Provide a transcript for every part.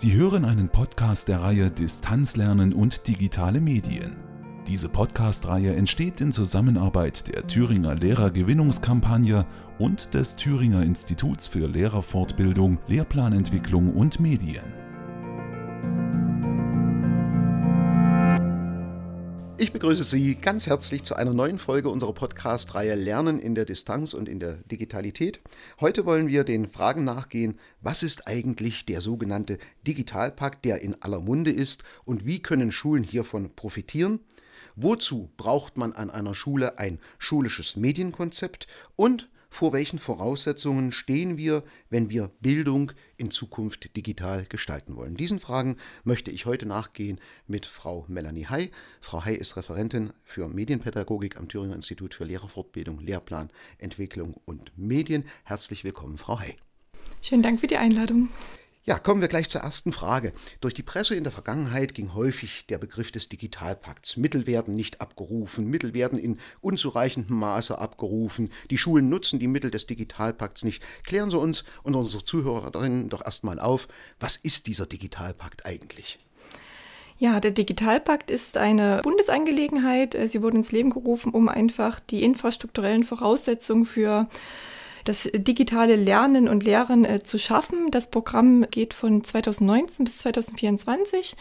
Sie hören einen Podcast der Reihe Distanzlernen und digitale Medien. Diese Podcast-Reihe entsteht in Zusammenarbeit der Thüringer Lehrergewinnungskampagne und des Thüringer Instituts für Lehrerfortbildung, Lehrplanentwicklung und Medien. Ich begrüße Sie ganz herzlich zu einer neuen Folge unserer Podcast-Reihe Lernen in der Distanz und in der Digitalität. Heute wollen wir den Fragen nachgehen, was ist eigentlich der sogenannte Digitalpakt, der in aller Munde ist und wie können Schulen hiervon profitieren? Wozu braucht man an einer Schule ein schulisches Medienkonzept und vor welchen Voraussetzungen stehen wir, wenn wir Bildung in Zukunft digital gestalten wollen? Diesen Fragen möchte ich heute nachgehen mit Frau Melanie Hay. Frau Hay ist Referentin für Medienpädagogik am Thüringer Institut für Lehrerfortbildung, Lehrplan, Entwicklung und Medien. Herzlich willkommen, Frau Hay. Schönen Dank für die Einladung. Ja, kommen wir gleich zur ersten Frage. Durch die Presse in der Vergangenheit ging häufig der Begriff des Digitalpakts. Mittel werden nicht abgerufen, Mittel werden in unzureichendem Maße abgerufen, die Schulen nutzen die Mittel des Digitalpakts nicht. Klären Sie uns und unsere Zuhörerinnen doch erstmal auf, was ist dieser Digitalpakt eigentlich? Ja, der Digitalpakt ist eine Bundesangelegenheit. Sie wurde ins Leben gerufen, um einfach die infrastrukturellen Voraussetzungen für das digitale Lernen und Lehren äh, zu schaffen. Das Programm geht von 2019 bis 2024.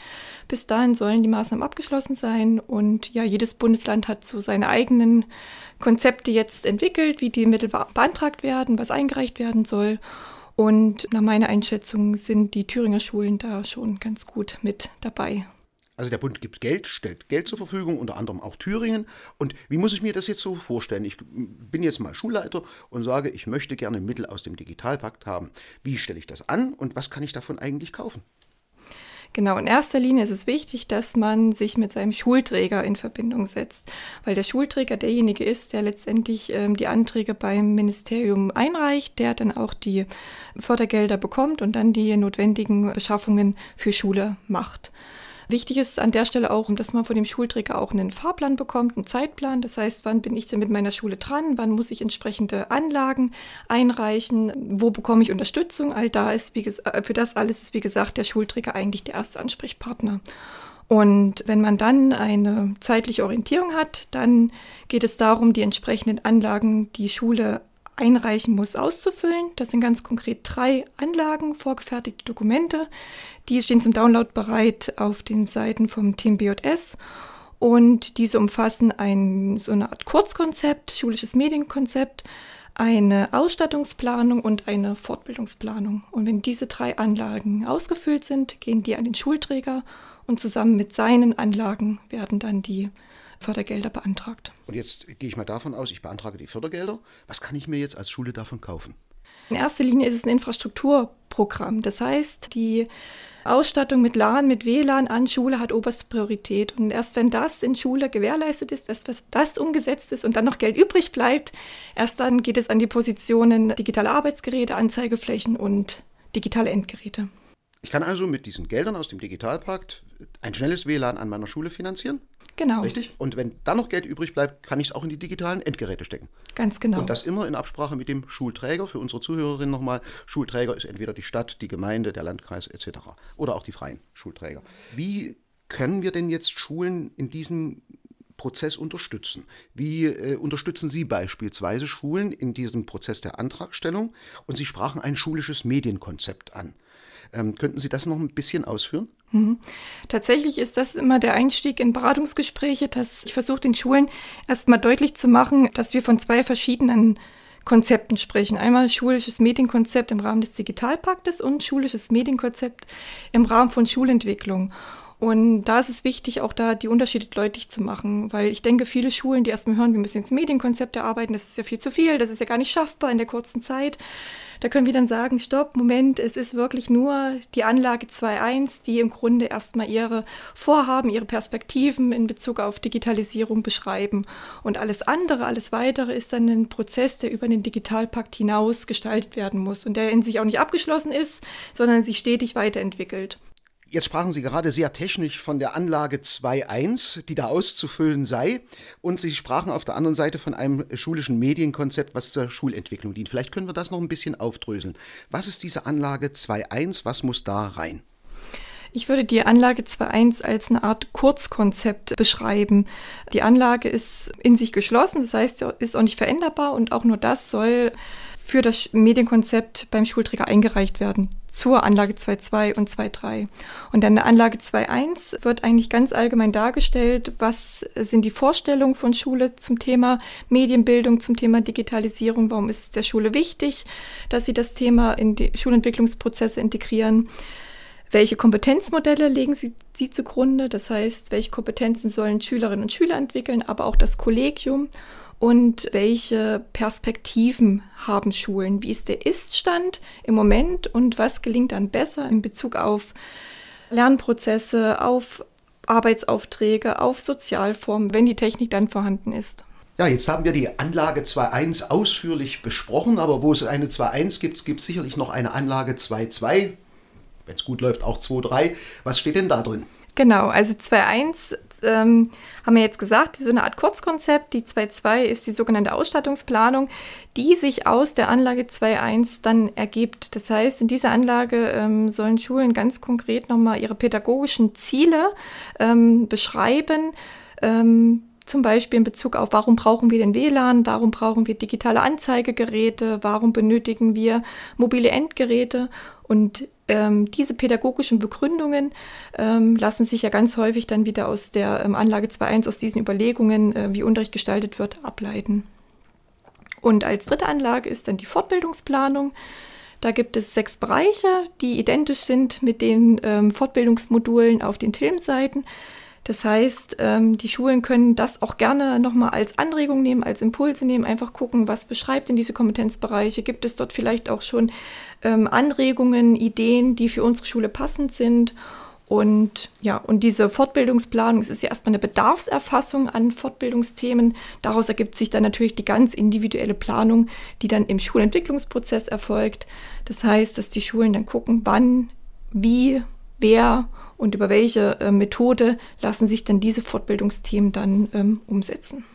Bis dahin sollen die Maßnahmen abgeschlossen sein und ja, jedes Bundesland hat so seine eigenen Konzepte jetzt entwickelt, wie die Mittel beantragt werden, was eingereicht werden soll. Und nach meiner Einschätzung sind die Thüringer Schulen da schon ganz gut mit dabei. Also der Bund gibt Geld, stellt Geld zur Verfügung, unter anderem auch Thüringen. Und wie muss ich mir das jetzt so vorstellen? Ich bin jetzt mal Schulleiter und sage, ich möchte gerne Mittel aus dem Digitalpakt haben. Wie stelle ich das an und was kann ich davon eigentlich kaufen? Genau, in erster Linie ist es wichtig, dass man sich mit seinem Schulträger in Verbindung setzt, weil der Schulträger derjenige ist, der letztendlich ähm, die Anträge beim Ministerium einreicht, der dann auch die Fördergelder bekommt und dann die notwendigen Beschaffungen für Schule macht. Wichtig ist an der Stelle auch, dass man von dem Schulträger auch einen Fahrplan bekommt, einen Zeitplan. Das heißt, wann bin ich denn mit meiner Schule dran? Wann muss ich entsprechende Anlagen einreichen? Wo bekomme ich Unterstützung? All da ist, wie äh, für das alles ist, wie gesagt, der Schulträger eigentlich der erste Ansprechpartner. Und wenn man dann eine zeitliche Orientierung hat, dann geht es darum, die entsprechenden Anlagen, die Schule einreichen muss, auszufüllen. Das sind ganz konkret drei Anlagen, vorgefertigte Dokumente. Die stehen zum Download bereit auf den Seiten vom Team BJS. Und diese umfassen ein, so eine Art Kurzkonzept, schulisches Medienkonzept, eine Ausstattungsplanung und eine Fortbildungsplanung. Und wenn diese drei Anlagen ausgefüllt sind, gehen die an den Schulträger und zusammen mit seinen Anlagen werden dann die Fördergelder beantragt. Und jetzt gehe ich mal davon aus, ich beantrage die Fördergelder. Was kann ich mir jetzt als Schule davon kaufen? In erster Linie ist es ein Infrastrukturprogramm. Das heißt, die Ausstattung mit LAN, mit WLAN an Schule hat oberste Priorität. Und erst wenn das in Schule gewährleistet ist, erst wenn das umgesetzt ist und dann noch Geld übrig bleibt, erst dann geht es an die Positionen digitale Arbeitsgeräte, Anzeigeflächen und digitale Endgeräte. Ich kann also mit diesen Geldern aus dem Digitalpakt ein schnelles WLAN an meiner Schule finanzieren? Genau. Richtig? Und wenn dann noch Geld übrig bleibt, kann ich es auch in die digitalen Endgeräte stecken. Ganz genau. Und das immer in Absprache mit dem Schulträger. Für unsere Zuhörerinnen nochmal, Schulträger ist entweder die Stadt, die Gemeinde, der Landkreis etc. Oder auch die freien Schulträger. Wie können wir denn jetzt Schulen in diesem Prozess unterstützen? Wie äh, unterstützen Sie beispielsweise Schulen in diesem Prozess der Antragstellung? Und Sie sprachen ein schulisches Medienkonzept an. Ähm, könnten Sie das noch ein bisschen ausführen? Mhm. Tatsächlich ist das immer der Einstieg in Beratungsgespräche, dass ich versuche den Schulen erstmal deutlich zu machen, dass wir von zwei verschiedenen Konzepten sprechen. Einmal schulisches Medienkonzept im Rahmen des Digitalpaktes und schulisches Medienkonzept im Rahmen von Schulentwicklung. Und da ist es wichtig, auch da die Unterschiede deutlich zu machen, weil ich denke, viele Schulen, die erstmal hören, wir müssen jetzt Medienkonzepte arbeiten, das ist ja viel zu viel, das ist ja gar nicht schaffbar in der kurzen Zeit. Da können wir dann sagen, stopp, Moment, es ist wirklich nur die Anlage 2.1, die im Grunde erstmal ihre Vorhaben, ihre Perspektiven in Bezug auf Digitalisierung beschreiben. Und alles andere, alles weitere ist dann ein Prozess, der über den Digitalpakt hinaus gestaltet werden muss und der in sich auch nicht abgeschlossen ist, sondern sich stetig weiterentwickelt. Jetzt sprachen Sie gerade sehr technisch von der Anlage 2.1, die da auszufüllen sei. Und Sie sprachen auf der anderen Seite von einem schulischen Medienkonzept, was zur Schulentwicklung dient. Vielleicht können wir das noch ein bisschen aufdröseln. Was ist diese Anlage 2.1? Was muss da rein? Ich würde die Anlage 2.1 als eine Art Kurzkonzept beschreiben. Die Anlage ist in sich geschlossen, das heißt, ist auch nicht veränderbar und auch nur das soll für das Medienkonzept beim Schulträger eingereicht werden zur Anlage 2.2 und 2.3. Und dann der Anlage 2.1 wird eigentlich ganz allgemein dargestellt, was sind die Vorstellungen von Schule zum Thema Medienbildung, zum Thema Digitalisierung, warum ist es der Schule wichtig, dass sie das Thema in die Schulentwicklungsprozesse integrieren. Welche Kompetenzmodelle legen Sie, Sie zugrunde? Das heißt, welche Kompetenzen sollen Schülerinnen und Schüler entwickeln, aber auch das Kollegium? Und welche Perspektiven haben Schulen? Wie ist der Iststand im Moment und was gelingt dann besser in Bezug auf Lernprozesse, auf Arbeitsaufträge, auf Sozialformen, wenn die Technik dann vorhanden ist? Ja, jetzt haben wir die Anlage 2.1 ausführlich besprochen, aber wo es eine 2.1 gibt, gibt es sicherlich noch eine Anlage 2.2, wenn es gut läuft auch 2.3. Was steht denn da drin? Genau, also 2.1 ähm, haben wir jetzt gesagt, ist eine Art Kurzkonzept. Die 2.2 ist die sogenannte Ausstattungsplanung, die sich aus der Anlage 2.1 dann ergibt. Das heißt, in dieser Anlage ähm, sollen Schulen ganz konkret nochmal ihre pädagogischen Ziele ähm, beschreiben. Zum Beispiel in Bezug auf, warum brauchen wir den WLAN, warum brauchen wir digitale Anzeigegeräte, warum benötigen wir mobile Endgeräte. Und ähm, diese pädagogischen Begründungen ähm, lassen sich ja ganz häufig dann wieder aus der ähm, Anlage 2.1, aus diesen Überlegungen, äh, wie Unterricht gestaltet wird, ableiten. Und als dritte Anlage ist dann die Fortbildungsplanung. Da gibt es sechs Bereiche, die identisch sind mit den ähm, Fortbildungsmodulen auf den Themenseiten. Das heißt, ähm, die Schulen können das auch gerne nochmal als Anregung nehmen, als Impulse nehmen, einfach gucken, was beschreibt denn diese Kompetenzbereiche. Gibt es dort vielleicht auch schon ähm, Anregungen, Ideen, die für unsere Schule passend sind? Und ja, und diese Fortbildungsplanung, es ist ja erstmal eine Bedarfserfassung an Fortbildungsthemen. Daraus ergibt sich dann natürlich die ganz individuelle Planung, die dann im Schulentwicklungsprozess erfolgt. Das heißt, dass die Schulen dann gucken, wann, wie, wer und über welche äh, Methode lassen sich denn diese Fortbildungsthemen dann ähm, umsetzen.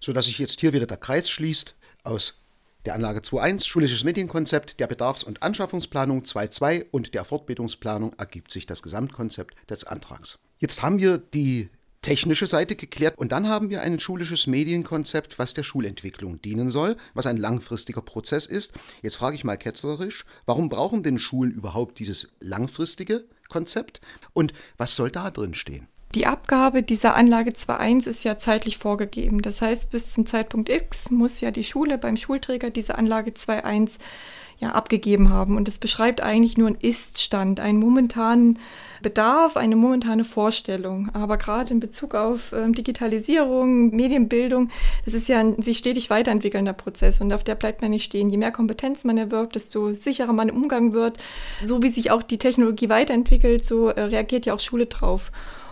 Sodass sich jetzt hier wieder der Kreis schließt aus der Anlage 2.1 Schulisches Medienkonzept, der Bedarfs- und Anschaffungsplanung 2.2 und der Fortbildungsplanung ergibt sich das Gesamtkonzept des Antrags. Jetzt haben wir die technische Seite geklärt und dann haben wir ein schulisches Medienkonzept, was der Schulentwicklung dienen soll, was ein langfristiger Prozess ist. Jetzt frage ich mal ketzerisch, warum brauchen denn Schulen überhaupt dieses langfristige Konzept und was soll da drin stehen? Die Abgabe dieser Anlage 2.1 ist ja zeitlich vorgegeben. Das heißt, bis zum Zeitpunkt X muss ja die Schule beim Schulträger diese Anlage 2.1 ja, abgegeben haben. Und es beschreibt eigentlich nur einen Ist-Stand, einen momentanen Bedarf, eine momentane Vorstellung. Aber gerade in Bezug auf ähm, Digitalisierung, Medienbildung, das ist ja ein sich stetig weiterentwickelnder Prozess und auf der bleibt man nicht stehen. Je mehr Kompetenz man erwirbt, desto sicherer man im Umgang wird. So wie sich auch die Technologie weiterentwickelt, so äh, reagiert ja auch Schule drauf.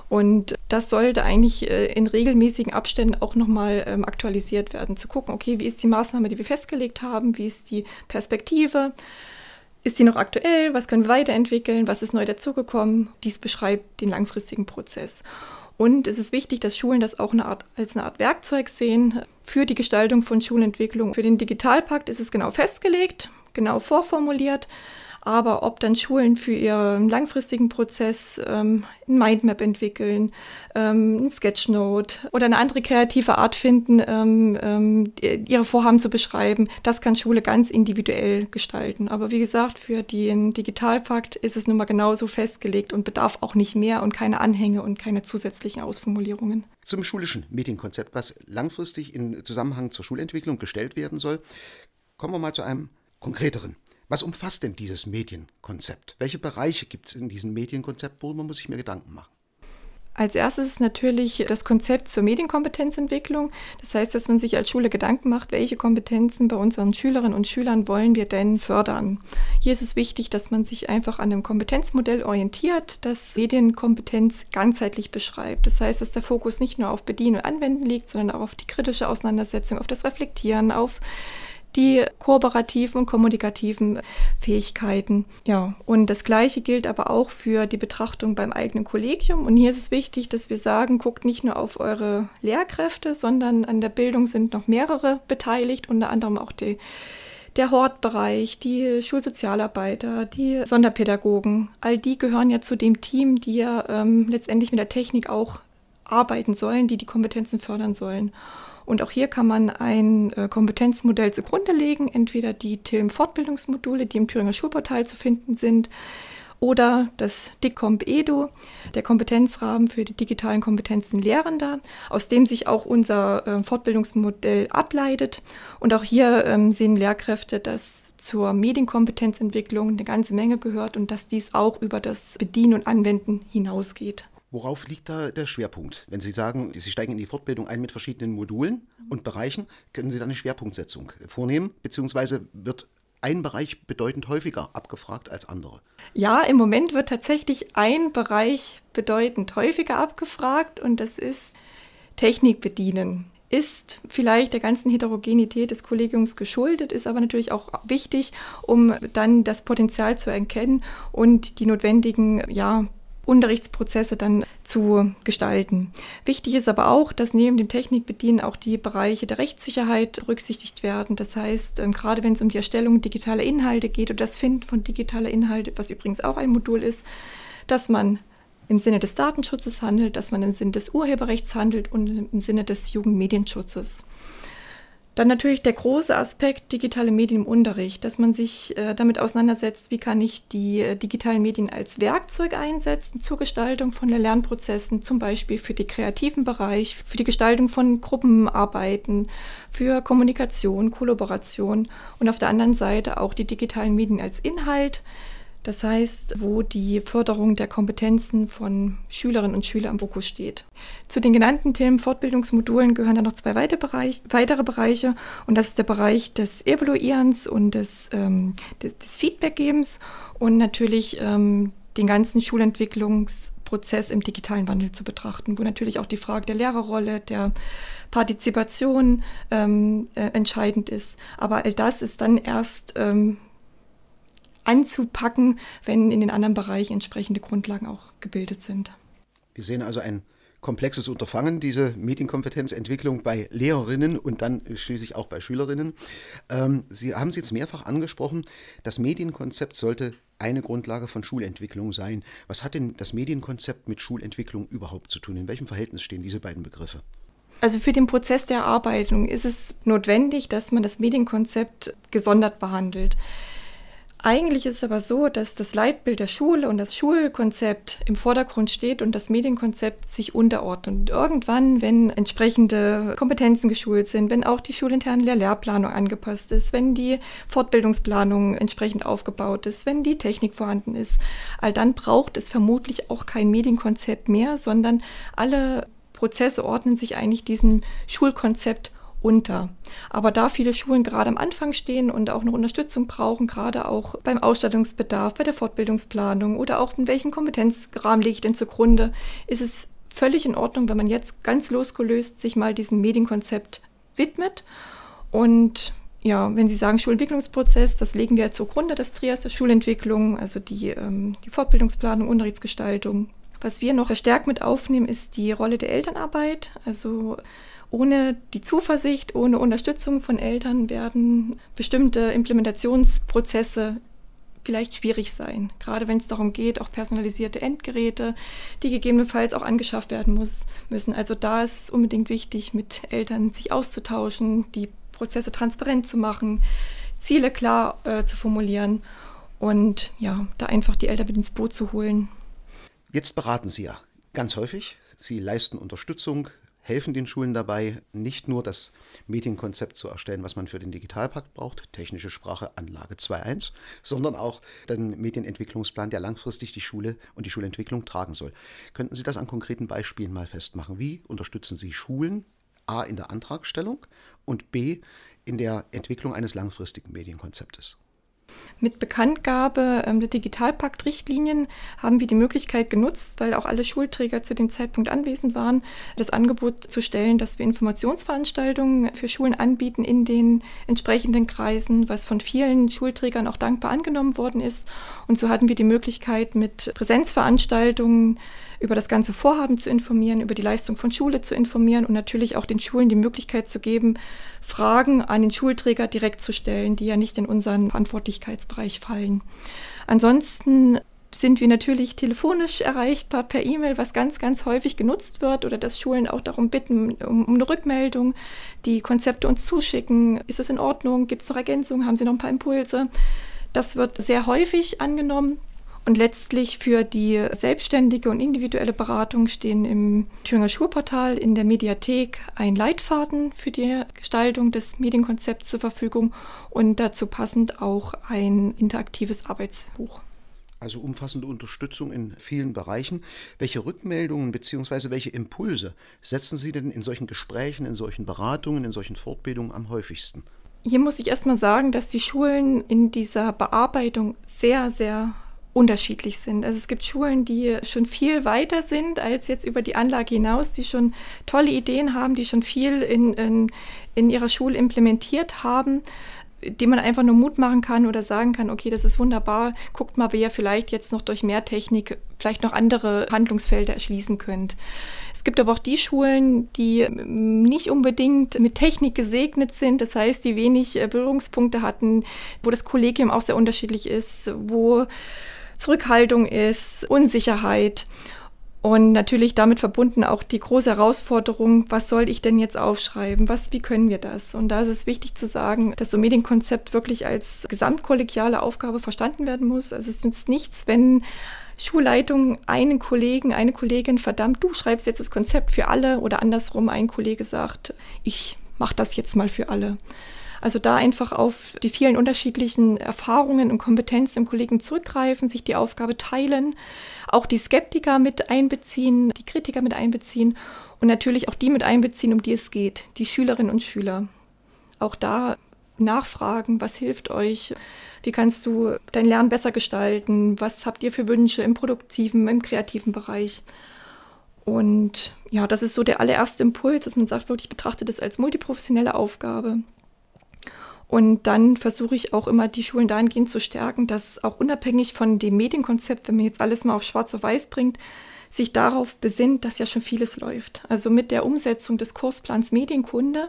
Und das sollte eigentlich äh, in regelmäßigen Abständen auch nochmal ähm, aktualisiert werden, zu gucken, okay, wie ist die Maßnahme, die wir festgelegt haben, wie ist die Perspektive, ist die noch aktuell, was können wir weiterentwickeln, was ist neu dazugekommen. Dies beschreibt den langfristigen Prozess. Und es ist wichtig, dass Schulen das auch eine Art, als eine Art Werkzeug sehen für die Gestaltung von Schulentwicklung. Für den Digitalpakt ist es genau festgelegt, genau vorformuliert. Aber ob dann Schulen für ihren langfristigen Prozess ähm, ein Mindmap entwickeln, ähm, ein Sketchnote oder eine andere kreative Art finden, ähm, ähm, ihre Vorhaben zu beschreiben, das kann Schule ganz individuell gestalten. Aber wie gesagt, für den Digitalpakt ist es nun mal genauso festgelegt und bedarf auch nicht mehr und keine Anhänge und keine zusätzlichen Ausformulierungen. Zum schulischen Medienkonzept, was langfristig in Zusammenhang zur Schulentwicklung gestellt werden soll, kommen wir mal zu einem konkreteren. Was umfasst denn dieses Medienkonzept? Welche Bereiche gibt es in diesem Medienkonzept? Worüber muss ich mir Gedanken machen? Als erstes ist natürlich das Konzept zur Medienkompetenzentwicklung. Das heißt, dass man sich als Schule Gedanken macht, welche Kompetenzen bei unseren Schülerinnen und Schülern wollen wir denn fördern. Hier ist es wichtig, dass man sich einfach an einem Kompetenzmodell orientiert, das Medienkompetenz ganzheitlich beschreibt. Das heißt, dass der Fokus nicht nur auf Bedienen und Anwenden liegt, sondern auch auf die kritische Auseinandersetzung, auf das Reflektieren, auf die kooperativen und kommunikativen Fähigkeiten. Ja, und das Gleiche gilt aber auch für die Betrachtung beim eigenen Kollegium. Und hier ist es wichtig, dass wir sagen, guckt nicht nur auf eure Lehrkräfte, sondern an der Bildung sind noch mehrere beteiligt, unter anderem auch die der Hortbereich, die Schulsozialarbeiter, die Sonderpädagogen, all die gehören ja zu dem Team, die ja ähm, letztendlich mit der Technik auch arbeiten sollen, die die Kompetenzen fördern sollen. Und auch hier kann man ein äh, Kompetenzmodell zugrunde legen, entweder die TILM-Fortbildungsmodule, die im Thüringer Schulportal zu finden sind, oder das DICOMP EDU, der Kompetenzrahmen für die digitalen Kompetenzen Lehrender, aus dem sich auch unser äh, Fortbildungsmodell ableitet. Und auch hier ähm, sehen Lehrkräfte, dass zur Medienkompetenzentwicklung eine ganze Menge gehört und dass dies auch über das Bedienen und Anwenden hinausgeht. Worauf liegt da der Schwerpunkt? Wenn Sie sagen, Sie steigen in die Fortbildung ein mit verschiedenen Modulen und Bereichen, können Sie da eine Schwerpunktsetzung vornehmen? Beziehungsweise wird ein Bereich bedeutend häufiger abgefragt als andere? Ja, im Moment wird tatsächlich ein Bereich bedeutend häufiger abgefragt und das ist Technik bedienen ist vielleicht der ganzen Heterogenität des Kollegiums geschuldet, ist aber natürlich auch wichtig, um dann das Potenzial zu erkennen und die notwendigen ja, Unterrichtsprozesse dann zu gestalten. Wichtig ist aber auch, dass neben dem Technikbedienen auch die Bereiche der Rechtssicherheit berücksichtigt werden. Das heißt, ähm, gerade wenn es um die Erstellung digitaler Inhalte geht oder das Finden von digitaler Inhalte, was übrigens auch ein Modul ist, dass man im Sinne des Datenschutzes handelt, dass man im Sinne des Urheberrechts handelt und im Sinne des Jugendmedienschutzes. Dann natürlich der große Aspekt digitale Medien im Unterricht, dass man sich äh, damit auseinandersetzt, wie kann ich die äh, digitalen Medien als Werkzeug einsetzen zur Gestaltung von Lernprozessen, zum Beispiel für den kreativen Bereich, für die Gestaltung von Gruppenarbeiten, für Kommunikation, Kollaboration und auf der anderen Seite auch die digitalen Medien als Inhalt das heißt, wo die Förderung der Kompetenzen von Schülerinnen und Schülern im Fokus steht. Zu den genannten Themen Fortbildungsmodulen gehören dann noch zwei weitere, Bereich, weitere Bereiche und das ist der Bereich des Evaluierens und des, ähm, des, des Feedbackgebens und natürlich ähm, den ganzen Schulentwicklungsprozess im digitalen Wandel zu betrachten, wo natürlich auch die Frage der Lehrerrolle, der Partizipation ähm, äh, entscheidend ist. Aber all das ist dann erst ähm, anzupacken, wenn in den anderen Bereichen entsprechende Grundlagen auch gebildet sind. Wir sehen also ein komplexes Unterfangen, diese Medienkompetenzentwicklung bei Lehrerinnen und dann schließlich auch bei Schülerinnen. Ähm, Sie haben es jetzt mehrfach angesprochen, das Medienkonzept sollte eine Grundlage von Schulentwicklung sein. Was hat denn das Medienkonzept mit Schulentwicklung überhaupt zu tun? In welchem Verhältnis stehen diese beiden Begriffe? Also für den Prozess der Erarbeitung ist es notwendig, dass man das Medienkonzept gesondert behandelt. Eigentlich ist es aber so, dass das Leitbild der Schule und das Schulkonzept im Vordergrund steht und das Medienkonzept sich unterordnet. Und irgendwann, wenn entsprechende Kompetenzen geschult sind, wenn auch die schulinterne Lehrplanung angepasst ist, wenn die Fortbildungsplanung entsprechend aufgebaut ist, wenn die Technik vorhanden ist, all dann braucht es vermutlich auch kein Medienkonzept mehr, sondern alle Prozesse ordnen sich eigentlich diesem Schulkonzept unter. Aber da viele Schulen gerade am Anfang stehen und auch noch Unterstützung brauchen, gerade auch beim Ausstattungsbedarf, bei der Fortbildungsplanung oder auch in welchem Kompetenzrahmen lege ich denn zugrunde, ist es völlig in Ordnung, wenn man jetzt ganz losgelöst sich mal diesem Medienkonzept widmet. Und ja, wenn Sie sagen Schulentwicklungsprozess, das legen wir zugrunde, das Trias der Schulentwicklung, also die, ähm, die Fortbildungsplanung, Unterrichtsgestaltung. Was wir noch verstärkt mit aufnehmen, ist die Rolle der Elternarbeit. Also ohne die Zuversicht, ohne Unterstützung von Eltern werden bestimmte Implementationsprozesse vielleicht schwierig sein. Gerade wenn es darum geht, auch personalisierte Endgeräte, die gegebenenfalls auch angeschafft werden muss, müssen. Also da ist es unbedingt wichtig, mit Eltern sich auszutauschen, die Prozesse transparent zu machen, Ziele klar äh, zu formulieren und ja, da einfach die Eltern mit ins Boot zu holen. Jetzt beraten Sie ja ganz häufig. Sie leisten Unterstützung, helfen den Schulen dabei, nicht nur das Medienkonzept zu erstellen, was man für den Digitalpakt braucht, technische Sprache Anlage 2.1, sondern auch den Medienentwicklungsplan, der langfristig die Schule und die Schulentwicklung tragen soll. Könnten Sie das an konkreten Beispielen mal festmachen? Wie unterstützen Sie Schulen A in der Antragstellung und B in der Entwicklung eines langfristigen Medienkonzeptes? Mit Bekanntgabe ähm, der Digitalpakt-Richtlinien haben wir die Möglichkeit genutzt, weil auch alle Schulträger zu dem Zeitpunkt anwesend waren, das Angebot zu stellen, dass wir Informationsveranstaltungen für Schulen anbieten in den entsprechenden Kreisen, was von vielen Schulträgern auch dankbar angenommen worden ist. Und so hatten wir die Möglichkeit, mit Präsenzveranstaltungen über das ganze Vorhaben zu informieren, über die Leistung von Schule zu informieren und natürlich auch den Schulen die Möglichkeit zu geben, Fragen an den Schulträger direkt zu stellen, die ja nicht in unseren Verantwortlichkeitsbereich fallen. Ansonsten sind wir natürlich telefonisch erreichbar per E-Mail, was ganz, ganz häufig genutzt wird oder dass Schulen auch darum bitten, um, um eine Rückmeldung, die Konzepte uns zuschicken. Ist es in Ordnung? Gibt es noch Ergänzungen? Haben Sie noch ein paar Impulse? Das wird sehr häufig angenommen. Und letztlich für die selbstständige und individuelle Beratung stehen im Thüringer Schulportal in der Mediathek ein Leitfaden für die Gestaltung des Medienkonzepts zur Verfügung und dazu passend auch ein interaktives Arbeitsbuch. Also umfassende Unterstützung in vielen Bereichen. Welche Rückmeldungen bzw. welche Impulse setzen Sie denn in solchen Gesprächen, in solchen Beratungen, in solchen Fortbildungen am häufigsten? Hier muss ich erstmal sagen, dass die Schulen in dieser Bearbeitung sehr, sehr unterschiedlich sind. Also es gibt Schulen, die schon viel weiter sind als jetzt über die Anlage hinaus, die schon tolle Ideen haben, die schon viel in, in, in ihrer Schule implementiert haben dem man einfach nur Mut machen kann oder sagen kann, okay, das ist wunderbar, guckt mal, wer vielleicht jetzt noch durch mehr Technik vielleicht noch andere Handlungsfelder erschließen könnt. Es gibt aber auch die Schulen, die nicht unbedingt mit Technik gesegnet sind, das heißt, die wenig äh, Berührungspunkte hatten, wo das Kollegium auch sehr unterschiedlich ist, wo Zurückhaltung ist, Unsicherheit. Und natürlich damit verbunden auch die große Herausforderung, was soll ich denn jetzt aufschreiben? Was, wie können wir das? Und da ist es wichtig zu sagen, dass so ein Medienkonzept wirklich als gesamtkollegiale Aufgabe verstanden werden muss. Also es nützt nichts, wenn Schulleitung einen Kollegen, eine Kollegin verdammt, du schreibst jetzt das Konzept für alle oder andersrum ein Kollege sagt, ich mache das jetzt mal für alle. Also da einfach auf die vielen unterschiedlichen Erfahrungen und Kompetenzen im Kollegen zurückgreifen, sich die Aufgabe teilen, auch die Skeptiker mit einbeziehen, die Kritiker mit einbeziehen und natürlich auch die mit einbeziehen, um die es geht, die Schülerinnen und Schüler. Auch da nachfragen, was hilft euch, wie kannst du dein Lernen besser gestalten, was habt ihr für Wünsche im produktiven, im kreativen Bereich. Und ja, das ist so der allererste Impuls, dass man sagt, wirklich betrachtet es als multiprofessionelle Aufgabe. Und dann versuche ich auch immer, die Schulen dahingehend zu stärken, dass auch unabhängig von dem Medienkonzept, wenn man jetzt alles mal auf Schwarz auf Weiß bringt, sich darauf besinnt, dass ja schon vieles läuft. Also mit der Umsetzung des Kursplans Medienkunde,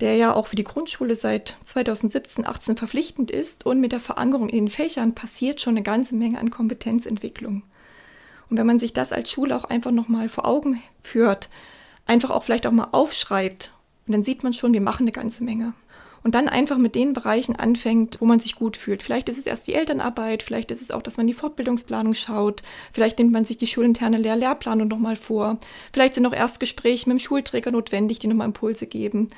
der ja auch für die Grundschule seit 2017, 18 verpflichtend ist und mit der Verankerung in den Fächern passiert schon eine ganze Menge an Kompetenzentwicklung. Und wenn man sich das als Schule auch einfach nochmal vor Augen führt, einfach auch vielleicht auch mal aufschreibt, dann sieht man schon, wir machen eine ganze Menge und dann einfach mit den Bereichen anfängt, wo man sich gut fühlt. Vielleicht ist es erst die Elternarbeit, vielleicht ist es auch, dass man die Fortbildungsplanung schaut, vielleicht nimmt man sich die schulinterne Lehr Lehrplanung nochmal vor, vielleicht sind auch Erstgespräche mit dem Schulträger notwendig, die nochmal Impulse geben.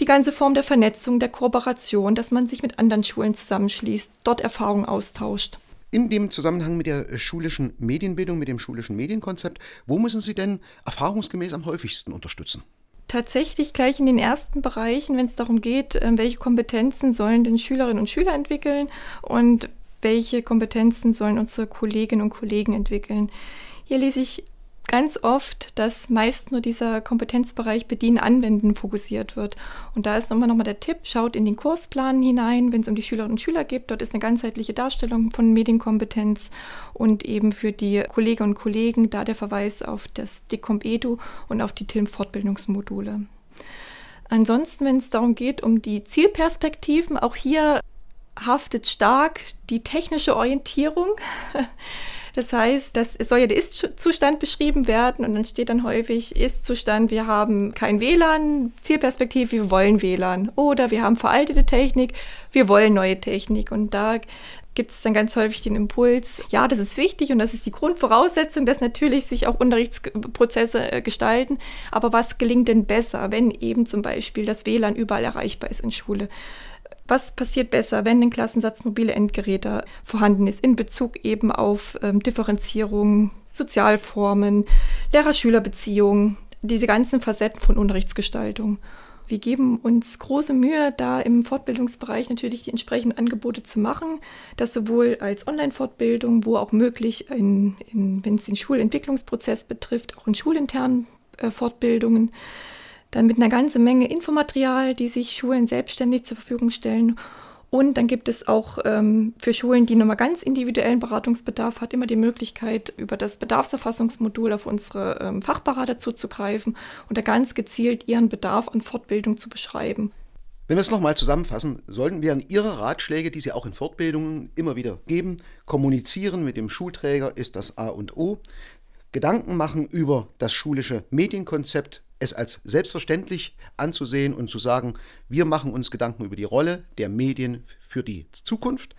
Die ganze Form der Vernetzung, der Kooperation, dass man sich mit anderen Schulen zusammenschließt, dort Erfahrungen austauscht. In dem Zusammenhang mit der schulischen Medienbildung, mit dem schulischen Medienkonzept, wo müssen Sie denn erfahrungsgemäß am häufigsten unterstützen? Tatsächlich gleich in den ersten Bereichen, wenn es darum geht, ähm, welche Kompetenzen sollen denn Schülerinnen und Schüler entwickeln und welche Kompetenzen sollen unsere Kolleginnen und Kollegen entwickeln. Hier lese ich ganz oft, dass meist nur dieser Kompetenzbereich Bedienen, Anwenden fokussiert wird. Und da ist nochmal nochmal der Tipp, schaut in den Kursplan hinein, wenn es um die Schülerinnen und Schüler geht. Dort ist eine ganzheitliche Darstellung von Medienkompetenz und eben für die Kolleginnen und Kollegen da der Verweis auf das Decomp Edu und auf die TILM-Fortbildungsmodule. Ansonsten, wenn es darum geht, um die Zielperspektiven, auch hier haftet stark die technische Orientierung. Das heißt, das soll ja der Ist-Zustand beschrieben werden und dann steht dann häufig Ist-Zustand, wir haben kein WLAN, Zielperspektive, wir wollen WLAN. Oder wir haben veraltete Technik, wir wollen neue Technik. Und da gibt es dann ganz häufig den Impuls, ja, das ist wichtig und das ist die Grundvoraussetzung, dass natürlich sich auch Unterrichtsprozesse äh, gestalten. Aber was gelingt denn besser, wenn eben zum Beispiel das WLAN überall erreichbar ist in Schule? Was passiert besser, wenn ein Klassensatz mobile Endgeräte vorhanden ist in Bezug eben auf ähm, Differenzierung, Sozialformen, Lehrer-Schüler-Beziehungen, diese ganzen Facetten von Unterrichtsgestaltung? Wir geben uns große Mühe, da im Fortbildungsbereich natürlich die entsprechenden Angebote zu machen, das sowohl als Online-Fortbildung, wo auch möglich, wenn es den Schulentwicklungsprozess betrifft, auch in schulinternen äh, Fortbildungen, dann mit einer ganzen Menge Infomaterial, die sich Schulen selbstständig zur Verfügung stellen und dann gibt es auch ähm, für Schulen, die nochmal ganz individuellen Beratungsbedarf hat, immer die Möglichkeit, über das Bedarfserfassungsmodul auf unsere ähm, Fachberater zuzugreifen und da ganz gezielt ihren Bedarf an Fortbildung zu beschreiben. Wenn wir es nochmal zusammenfassen, sollten wir an Ihre Ratschläge, die Sie auch in Fortbildungen immer wieder geben, kommunizieren mit dem Schulträger ist das A und O. Gedanken machen über das schulische Medienkonzept, es als selbstverständlich anzusehen und zu sagen, wir machen uns Gedanken über die Rolle der Medien für die Zukunft.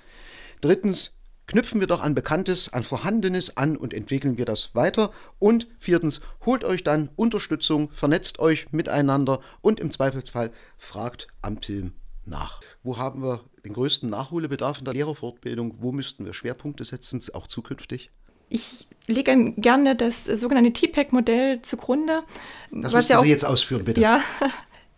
Drittens, knüpfen wir doch an Bekanntes, an Vorhandenes an und entwickeln wir das weiter. Und viertens, holt euch dann Unterstützung, vernetzt euch miteinander und im Zweifelsfall fragt am Film nach. Wo haben wir den größten Nachholbedarf in der Lehrerfortbildung? Wo müssten wir Schwerpunkte setzen, auch zukünftig? Ich lege gerne das sogenannte TPEC-Modell zugrunde. Das müssen ja auch, Sie jetzt ausführen, bitte. Ja,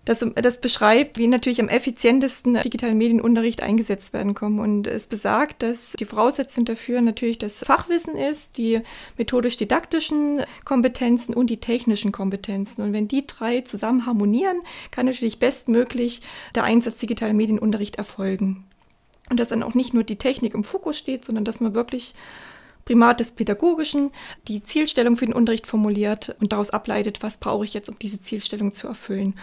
das, das, beschreibt, wie natürlich am effizientesten digitaler Medienunterricht eingesetzt werden kann. Und es besagt, dass die Voraussetzung dafür natürlich das Fachwissen ist, die methodisch-didaktischen Kompetenzen und die technischen Kompetenzen. Und wenn die drei zusammen harmonieren, kann natürlich bestmöglich der Einsatz digitaler Medienunterricht erfolgen. Und dass dann auch nicht nur die Technik im Fokus steht, sondern dass man wirklich Primat des Pädagogischen die Zielstellung für den Unterricht formuliert und daraus ableitet, was brauche ich jetzt, um diese Zielstellung zu erfüllen.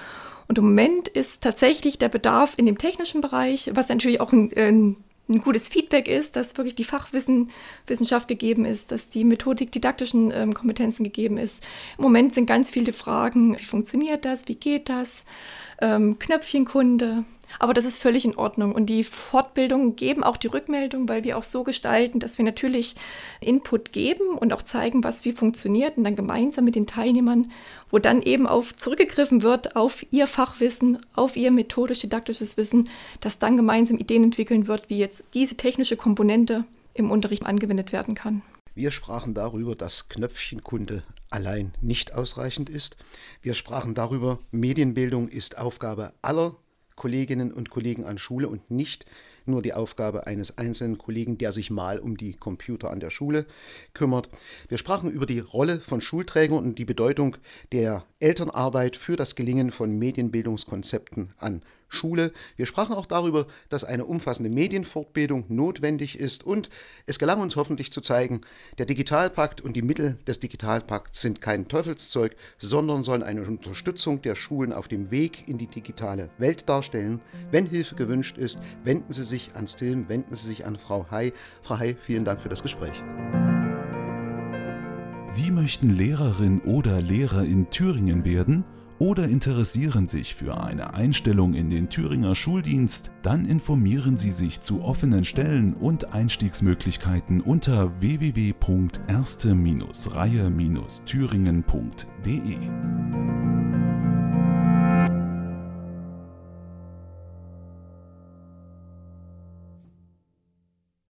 Und im Moment ist tatsächlich der Bedarf in dem technischen Bereich, was natürlich auch ein, ein, ein gutes Feedback ist, dass wirklich die Fachwissenschaft gegeben ist, dass die Methodik-didaktischen ähm, Kompetenzen gegeben ist. Im Moment sind ganz viele Fragen, wie funktioniert das, wie geht das, ähm, Knöpfchenkunde, aber das ist völlig in Ordnung. Und die Fortbildungen geben auch die Rückmeldung, weil wir auch so gestalten, dass wir natürlich Input geben und auch zeigen, was wie funktioniert und dann gemeinsam mit den Teilnehmern, wo dann eben auf zurückgegriffen wird auf ihr Fachwissen, auf ihr methodisch-didaktisches Wissen, dass dann gemeinsam Ideen entwickeln wird, wie jetzt diese technische Komponente im Unterricht angewendet werden kann. Wir sprachen darüber, dass Knöpfchenkunde allein nicht ausreichend ist. Wir sprachen darüber, Medienbildung ist Aufgabe aller Kolleginnen und Kollegen an Schule und nicht nur die Aufgabe eines einzelnen Kollegen, der sich mal um die Computer an der Schule kümmert. Wir sprachen über die Rolle von Schulträgern und die Bedeutung der Elternarbeit für das Gelingen von Medienbildungskonzepten an Schule. Wir sprachen auch darüber, dass eine umfassende Medienfortbildung notwendig ist und es gelang uns hoffentlich zu zeigen, der Digitalpakt und die Mittel des Digitalpakts sind kein Teufelszeug, sondern sollen eine Unterstützung der Schulen auf dem Weg in die digitale Welt darstellen. Wenn Hilfe gewünscht ist, wenden Sie sich an Stilm, wenden Sie sich an Frau Hay. Frau Hay, vielen Dank für das Gespräch. Sie möchten Lehrerin oder Lehrer in Thüringen werden? oder interessieren sich für eine Einstellung in den Thüringer Schuldienst, dann informieren Sie sich zu offenen Stellen und Einstiegsmöglichkeiten unter www.erste-reihe-thüringen.de.